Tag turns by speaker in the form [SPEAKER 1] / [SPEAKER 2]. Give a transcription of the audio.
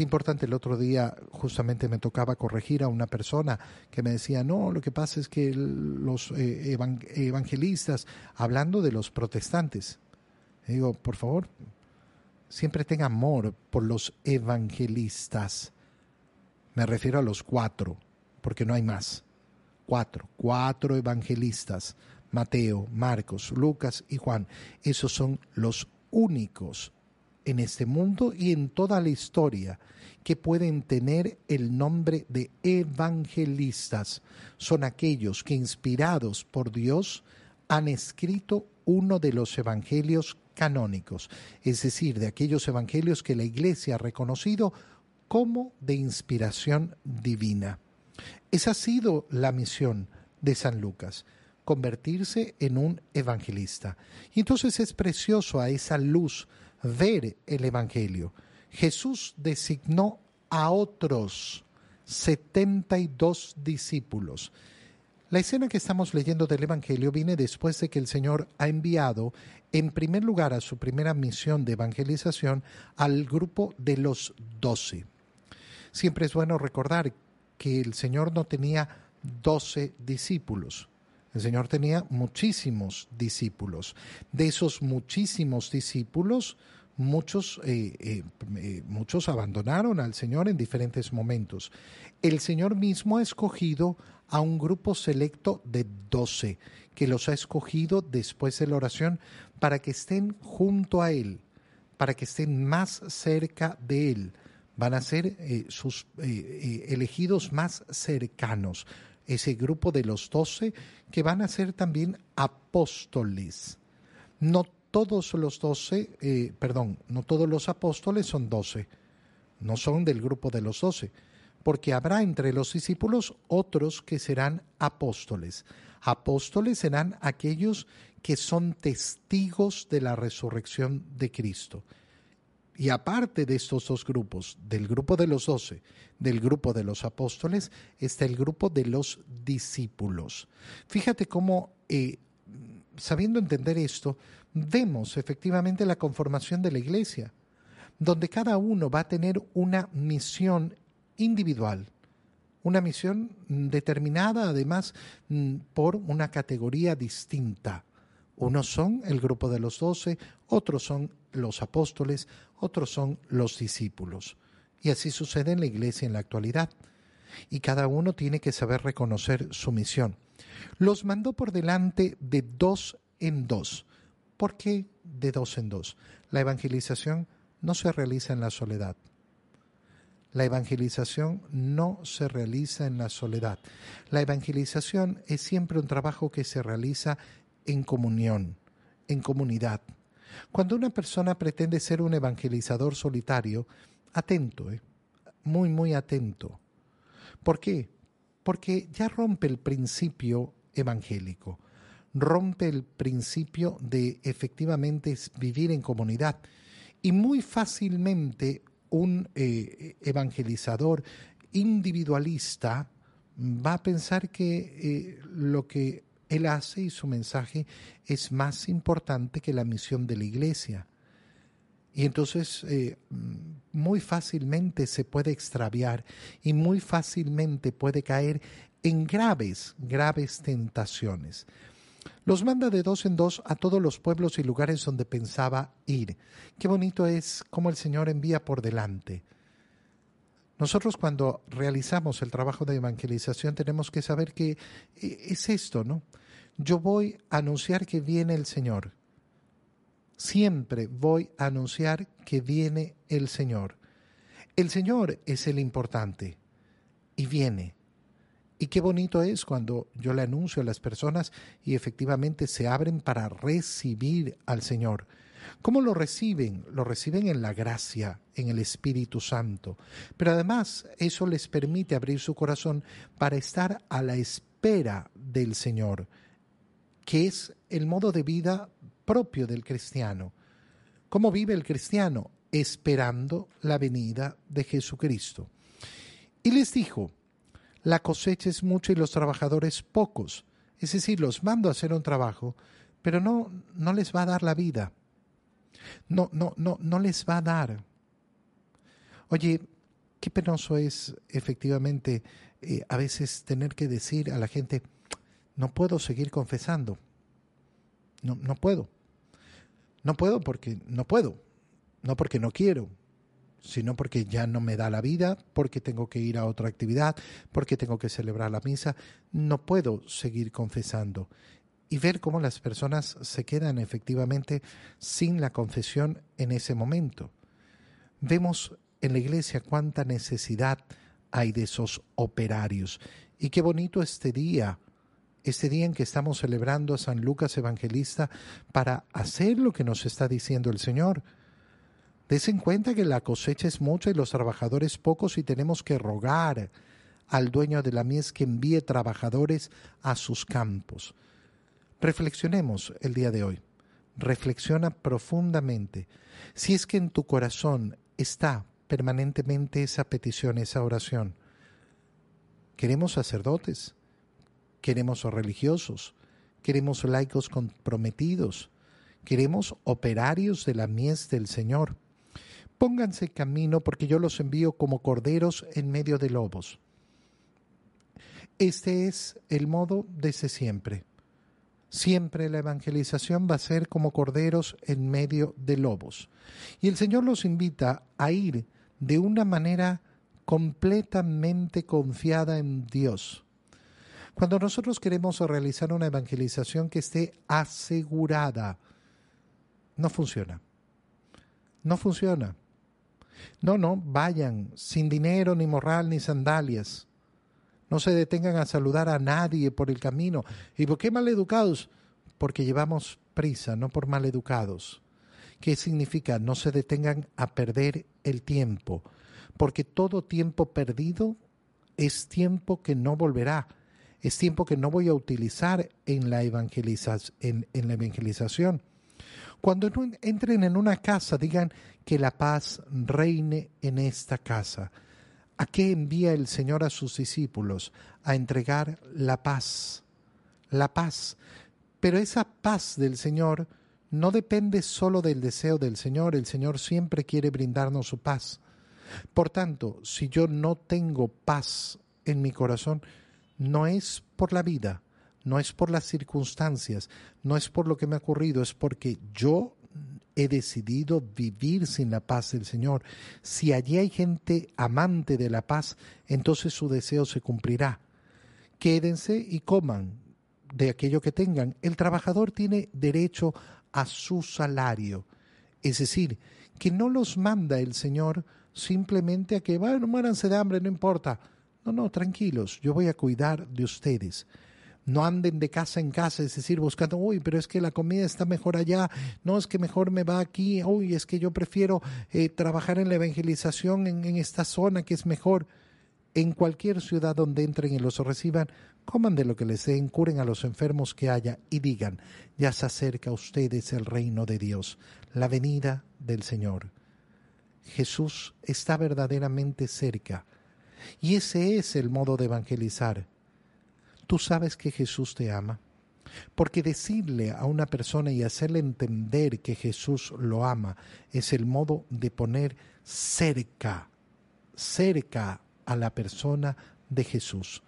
[SPEAKER 1] Qué importante, el otro día justamente me tocaba corregir a una persona que me decía, no, lo que pasa es que los eh, evangelistas, hablando de los protestantes, digo, por favor, siempre tenga amor por los evangelistas. Me refiero a los cuatro, porque no hay más. Cuatro, cuatro evangelistas. Mateo, Marcos, Lucas y Juan. Esos son los únicos en este mundo y en toda la historia que pueden tener el nombre de evangelistas. Son aquellos que inspirados por Dios han escrito uno de los evangelios canónicos, es decir, de aquellos evangelios que la Iglesia ha reconocido como de inspiración divina. Esa ha sido la misión de San Lucas, convertirse en un evangelista. Y entonces es precioso a esa luz ver el Evangelio. Jesús designó a otros 72 discípulos. La escena que estamos leyendo del Evangelio viene después de que el Señor ha enviado en primer lugar a su primera misión de evangelización al grupo de los doce. Siempre es bueno recordar que el Señor no tenía doce discípulos. El Señor tenía muchísimos discípulos. De esos muchísimos discípulos, muchos, eh, eh, eh, muchos abandonaron al Señor en diferentes momentos. El Señor mismo ha escogido a un grupo selecto de doce, que los ha escogido después de la oración para que estén junto a Él, para que estén más cerca de Él. Van a ser sus elegidos más cercanos ese grupo de los doce que van a ser también apóstoles. No todos los doce, eh, perdón, no todos los apóstoles son doce, no son del grupo de los doce, porque habrá entre los discípulos otros que serán apóstoles. Apóstoles serán aquellos que son testigos de la resurrección de Cristo. Y aparte de estos dos grupos, del grupo de los doce, del grupo de los apóstoles, está el grupo de los discípulos. Fíjate cómo, eh, sabiendo entender esto, vemos efectivamente la conformación de la iglesia, donde cada uno va a tener una misión individual, una misión determinada además mm, por una categoría distinta. Unos son el grupo de los doce, otros son los apóstoles, otros son los discípulos. Y así sucede en la iglesia en la actualidad. Y cada uno tiene que saber reconocer su misión. Los mandó por delante de dos en dos. ¿Por qué de dos en dos? La evangelización no se realiza en la soledad. La evangelización no se realiza en la soledad. La evangelización es siempre un trabajo que se realiza en comunión, en comunidad. Cuando una persona pretende ser un evangelizador solitario, atento, ¿eh? muy, muy atento. ¿Por qué? Porque ya rompe el principio evangélico, rompe el principio de efectivamente vivir en comunidad. Y muy fácilmente un eh, evangelizador individualista va a pensar que eh, lo que él hace y su mensaje es más importante que la misión de la iglesia. Y entonces eh, muy fácilmente se puede extraviar y muy fácilmente puede caer en graves, graves tentaciones. Los manda de dos en dos a todos los pueblos y lugares donde pensaba ir. Qué bonito es cómo el Señor envía por delante. Nosotros cuando realizamos el trabajo de evangelización tenemos que saber que eh, es esto, ¿no? Yo voy a anunciar que viene el Señor. Siempre voy a anunciar que viene el Señor. El Señor es el importante y viene. Y qué bonito es cuando yo le anuncio a las personas y efectivamente se abren para recibir al Señor. ¿Cómo lo reciben? Lo reciben en la gracia, en el Espíritu Santo. Pero además eso les permite abrir su corazón para estar a la espera del Señor, que es el modo de vida propio del cristiano. ¿Cómo vive el cristiano? Esperando la venida de Jesucristo. Y les dijo, la cosecha es mucha y los trabajadores pocos. Es decir, los mando a hacer un trabajo, pero no, no les va a dar la vida no, no, no, no les va a dar. Oye, qué penoso es efectivamente eh, a veces tener que decir a la gente, no puedo seguir confesando. No, no puedo. No puedo porque no puedo. No porque no quiero, sino porque ya no me da la vida, porque tengo que ir a otra actividad, porque tengo que celebrar la misa. No puedo seguir confesando. Y ver cómo las personas se quedan efectivamente sin la confesión en ese momento. Vemos en la iglesia cuánta necesidad hay de esos operarios. Y qué bonito este día, este día en que estamos celebrando a San Lucas Evangelista para hacer lo que nos está diciendo el Señor. Des en cuenta que la cosecha es mucha y los trabajadores pocos y tenemos que rogar al dueño de la mies que envíe trabajadores a sus campos. Reflexionemos el día de hoy. Reflexiona profundamente. Si es que en tu corazón está permanentemente esa petición, esa oración. Queremos sacerdotes, queremos religiosos, queremos laicos comprometidos, queremos operarios de la mies del Señor. Pónganse camino porque yo los envío como corderos en medio de lobos. Este es el modo desde siempre. Siempre la evangelización va a ser como corderos en medio de lobos. Y el Señor los invita a ir de una manera completamente confiada en Dios. Cuando nosotros queremos realizar una evangelización que esté asegurada, no funciona. No funciona. No, no, vayan sin dinero, ni moral, ni sandalias. No se detengan a saludar a nadie por el camino. ¿Y por qué maleducados? Porque llevamos prisa, no por maleducados. ¿Qué significa? No se detengan a perder el tiempo, porque todo tiempo perdido es tiempo que no volverá, es tiempo que no voy a utilizar en la, en, en la evangelización. Cuando entren en una casa, digan que la paz reine en esta casa. ¿A qué envía el Señor a sus discípulos? A entregar la paz. La paz. Pero esa paz del Señor no depende solo del deseo del Señor, el Señor siempre quiere brindarnos su paz. Por tanto, si yo no tengo paz en mi corazón, no es por la vida, no es por las circunstancias, no es por lo que me ha ocurrido, es porque yo he decidido vivir sin la paz del Señor. Si allí hay gente amante de la paz, entonces su deseo se cumplirá. Quédense y coman de aquello que tengan. El trabajador tiene derecho a su salario. Es decir, que no los manda el Señor simplemente a que, bueno, muéranse de hambre, no importa. No, no, tranquilos, yo voy a cuidar de ustedes. No anden de casa en casa, es decir, buscando, uy, pero es que la comida está mejor allá, no es que mejor me va aquí, uy, es que yo prefiero eh, trabajar en la evangelización en, en esta zona que es mejor. En cualquier ciudad donde entren y los reciban, coman de lo que les den, curen a los enfermos que haya y digan, ya se acerca a ustedes el reino de Dios, la venida del Señor. Jesús está verdaderamente cerca y ese es el modo de evangelizar. Tú sabes que Jesús te ama, porque decirle a una persona y hacerle entender que Jesús lo ama es el modo de poner cerca, cerca a la persona de Jesús.